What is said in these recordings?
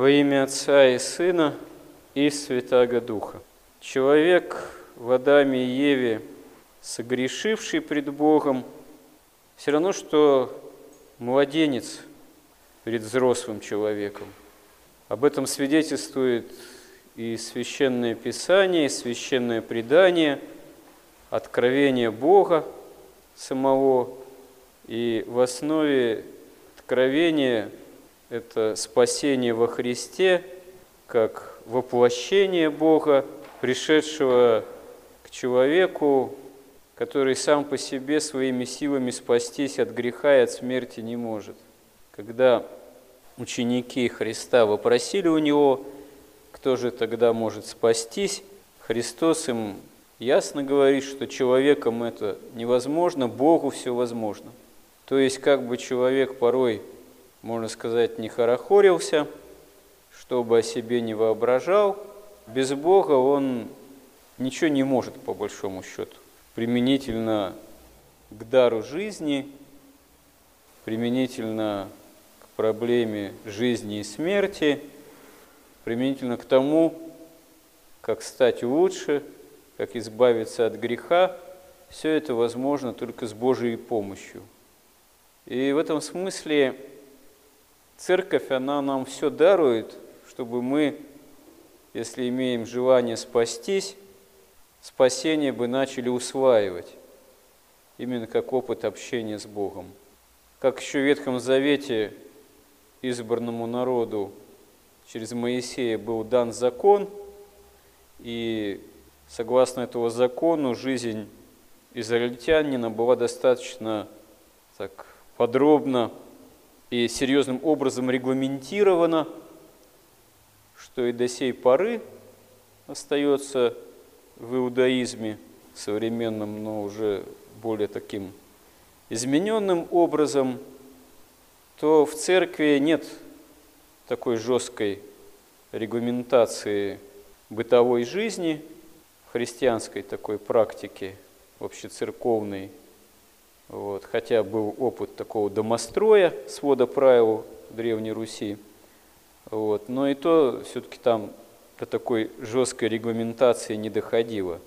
Во имя Отца и Сына и Святаго Духа. Человек в Адаме и Еве, согрешивший пред Богом, все равно, что младенец перед взрослым человеком. Об этом свидетельствует и Священное Писание, и Священное Предание, откровение Бога самого, и в основе откровения это спасение во Христе, как воплощение Бога, пришедшего к человеку, который сам по себе своими силами спастись от греха и от смерти не может. Когда ученики Христа вопросили у Него, кто же тогда может спастись, Христос им ясно говорит, что человеком это невозможно, Богу все возможно. То есть как бы человек порой можно сказать, не хорохорился, чтобы о себе не воображал. Без Бога он ничего не может, по большому счету. Применительно к дару жизни, применительно к проблеме жизни и смерти, применительно к тому, как стать лучше, как избавиться от греха, все это возможно только с Божьей помощью. И в этом смысле Церковь, она нам все дарует, чтобы мы, если имеем желание спастись, спасение бы начали усваивать, именно как опыт общения с Богом. Как еще в Ветхом Завете избранному народу через Моисея был дан закон, и согласно этому закону жизнь израильтянина была достаточно так подробно и серьезным образом регламентировано, что и до сей поры остается в иудаизме современном, но уже более таким измененным образом, то в церкви нет такой жесткой регламентации бытовой жизни, христианской такой практики, общецерковной, вот, хотя был опыт такого домостроя, свода правил Древней Руси, вот, но и то все-таки там до такой жесткой регламентации не доходило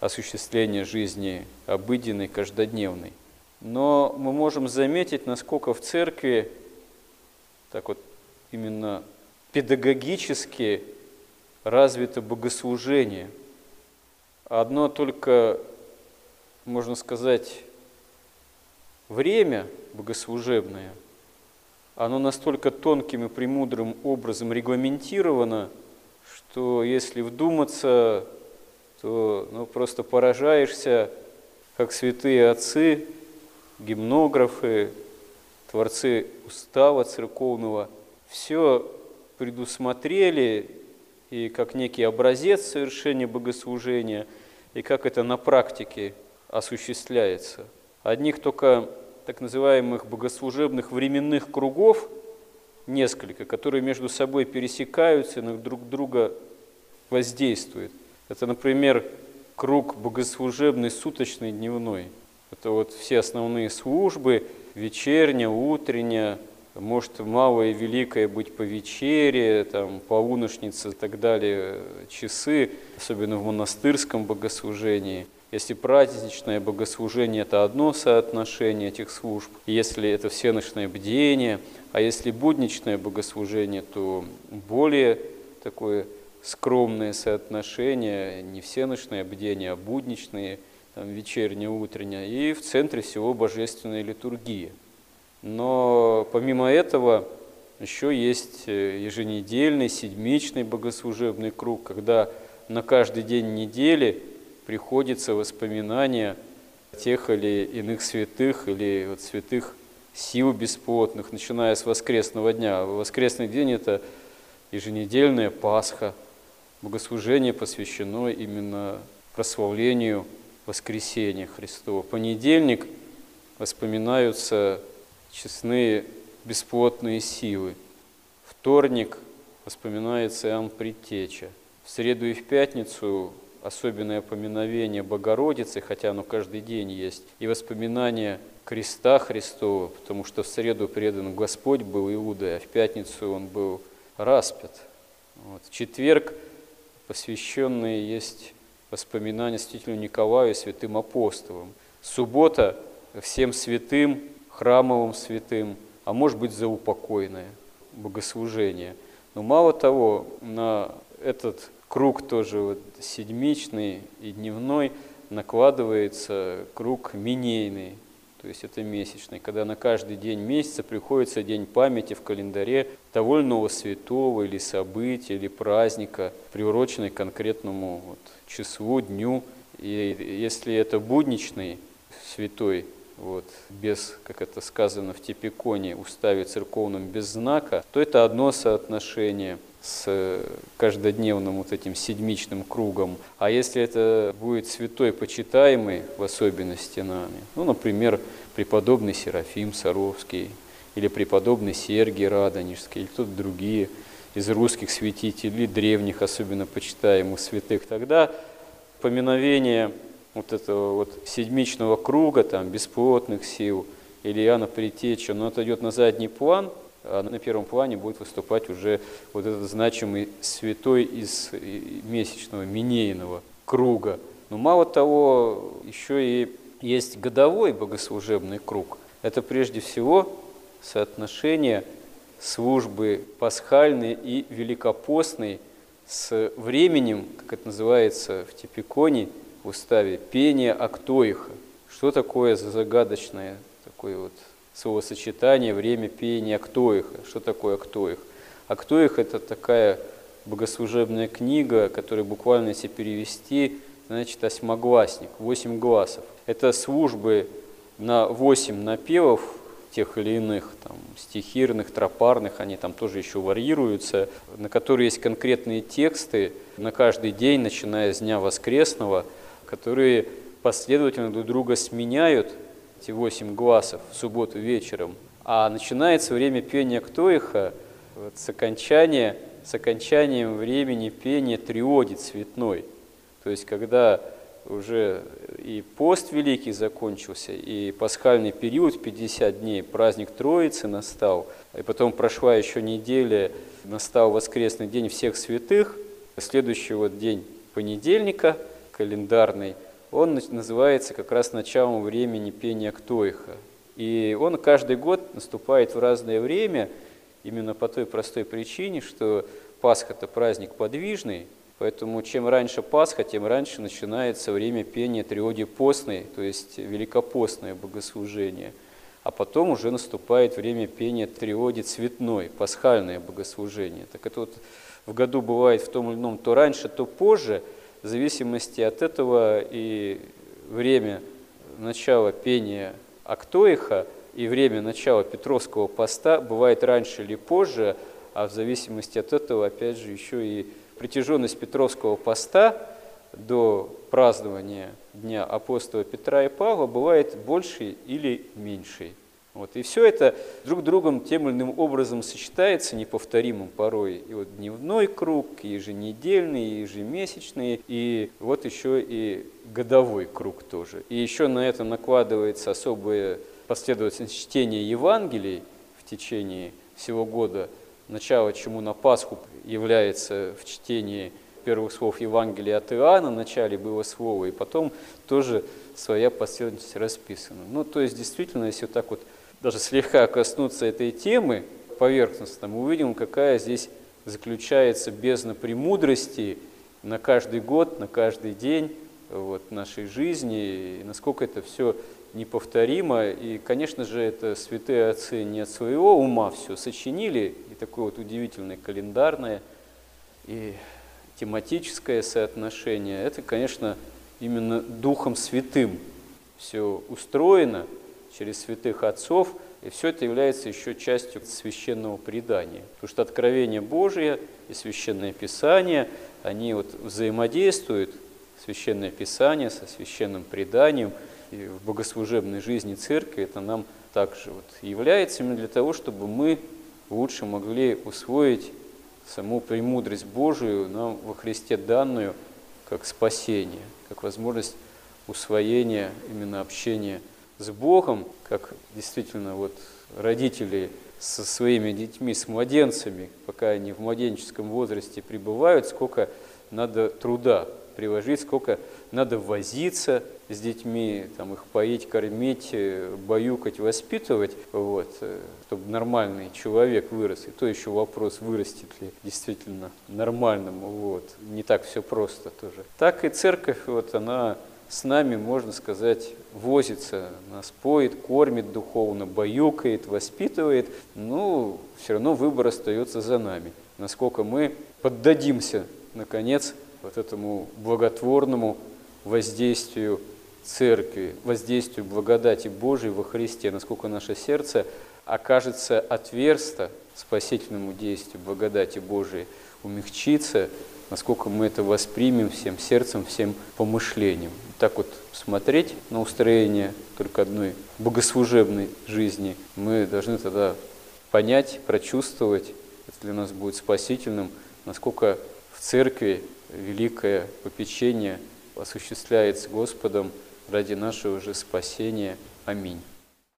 осуществление жизни обыденной, каждодневной. Но мы можем заметить, насколько в церкви так вот именно педагогически развито богослужение. Одно только, можно сказать, время богослужебное, оно настолько тонким и премудрым образом регламентировано, что если вдуматься, то ну, просто поражаешься, как святые отцы, гимнографы, творцы устава церковного, все предусмотрели и как некий образец совершения богослужения, и как это на практике осуществляется – Одних только так называемых богослужебных временных кругов несколько, которые между собой пересекаются и на друг друга воздействуют. Это, например, круг богослужебный суточный, дневной. Это вот все основные службы, вечерняя, утренняя, может малое и великое быть по вечере, там, полуношница и так далее, часы, особенно в монастырском богослужении – если праздничное богослужение – это одно соотношение этих служб, если это всеночное бдение, а если будничное богослужение, то более такое скромное соотношение, не всеночное бдение, а будничные, там, вечернее, утреннее, и в центре всего божественная литургия. Но помимо этого еще есть э, еженедельный, седмичный богослужебный круг, когда на каждый день недели – приходится воспоминания тех или иных святых или вот святых сил бесплотных, начиная с воскресного дня. Воскресный день – это еженедельная Пасха, богослужение посвящено именно прославлению воскресения Христова. Понедельник воспоминаются честные бесплотные силы. Вторник воспоминается Иоанн Предтеча. В среду и в пятницу особенное поминовение Богородицы, хотя оно каждый день есть, и воспоминание креста Христова, потому что в среду предан Господь был Иудой, а в пятницу он был распят. Вот. В четверг посвященные есть воспоминания святителю Николаю и святым апостолам. Суббота всем святым, храмовым святым, а может быть заупокойное богослужение. Но мало того, на этот круг тоже вот седмичный и дневной накладывается круг минейный, то есть это месячный, когда на каждый день месяца приходится день памяти в календаре того или иного святого или события, или праздника, приуроченный к конкретному вот, числу, дню. И если это будничный святой, вот, без, как это сказано в Типиконе, уставе церковном без знака, то это одно соотношение с каждодневным вот этим седмичным кругом. А если это будет святой почитаемый, в особенности нами, ну, например, преподобный Серафим Саровский, или преподобный Сергий Радонежский, или кто-то другие из русских святителей, древних, особенно почитаемых святых, тогда поминовение вот этого вот седмичного круга, там, бесплотных сил, или Иоанна Притеча, но это идет на задний план, на первом плане будет выступать уже вот этот значимый святой из месячного, минейного круга. Но мало того, еще и есть годовой богослужебный круг. Это прежде всего соотношение службы пасхальной и великопостной с временем, как это называется в Типиконе, в уставе, пение актоиха. Что такое за загадочное такое вот словосочетание время пения актоиха? Что такое актоих? Актоих – это такая богослужебная книга, которая буквально, если перевести, значит, осьмогласник, восемь гласов. Это службы на восемь напевов, тех или иных, там, стихирных, тропарных, они там тоже еще варьируются, на которые есть конкретные тексты на каждый день, начиная с Дня Воскресного – которые последовательно друг друга сменяют, эти восемь гласов, в субботу вечером, а начинается время пения Ктоиха. Вот, с, окончания, с окончанием времени пения триоди цветной. То есть, когда уже и пост великий закончился, и пасхальный период, 50 дней, праздник Троицы настал, и потом прошла еще неделя, настал воскресный день всех святых, следующий вот день понедельника – календарный, он называется как раз началом времени пения Ктоиха. И он каждый год наступает в разное время, именно по той простой причине, что Пасха – это праздник подвижный, поэтому чем раньше Пасха, тем раньше начинается время пения Триоди постной, то есть великопостное богослужение. А потом уже наступает время пения Триоди цветной, пасхальное богослужение. Так это вот в году бывает в том или ином то раньше, то позже – в зависимости от этого и время начала пения Актоиха и время начала Петровского поста бывает раньше или позже, а в зависимости от этого, опять же, еще и протяженность Петровского поста до празднования Дня апостола Петра и Павла бывает большей или меньшей. Вот. И все это друг другом тем или иным образом сочетается, неповторимым порой. И вот дневной круг, и еженедельный, и ежемесячный, и вот еще и годовой круг тоже. И еще на это накладывается особая последовательность чтения Евангелий в течение всего года, начало чему на Пасху является в чтении первых слов Евангелия от Иоанна, в начале было слово, и потом тоже своя последовательность расписана. Ну, то есть, действительно, если вот так вот даже слегка коснуться этой темы поверхностно, мы увидим, какая здесь заключается бездна премудрости на каждый год, на каждый день вот, нашей жизни, и насколько это все неповторимо. И, конечно же, это святые отцы не от своего ума все сочинили, и такое вот удивительное календарное и тематическое соотношение. Это, конечно, именно Духом Святым все устроено – через святых отцов, и все это является еще частью священного предания. Потому что откровение Божие и священное Писание, они вот взаимодействуют, священное Писание со священным преданием, и в богослужебной жизни церкви это нам также вот является именно для того, чтобы мы лучше могли усвоить саму премудрость Божию нам во Христе данную как спасение, как возможность усвоения именно общения с Богом, как действительно вот родители со своими детьми, с младенцами, пока они в младенческом возрасте пребывают, сколько надо труда приложить, сколько надо возиться с детьми, там, их поить, кормить, э, баюкать, воспитывать, вот, э, чтобы нормальный человек вырос. И то еще вопрос, вырастет ли действительно нормальным. Вот. Не так все просто тоже. Так и церковь, вот, она с нами, можно сказать, возится, нас поет, кормит духовно, баюкает, воспитывает, ну, все равно выбор остается за нами. Насколько мы поддадимся, наконец, вот этому благотворному воздействию Церкви, воздействию благодати Божией во Христе, насколько наше сердце окажется отверсто спасительному действию благодати Божией, умягчится, насколько мы это воспримем всем сердцем, всем помышлением. Так вот смотреть на устроение только одной богослужебной жизни, мы должны тогда понять, прочувствовать, это для нас будет спасительным, насколько в церкви великое попечение осуществляется Господом ради нашего же спасения. Аминь.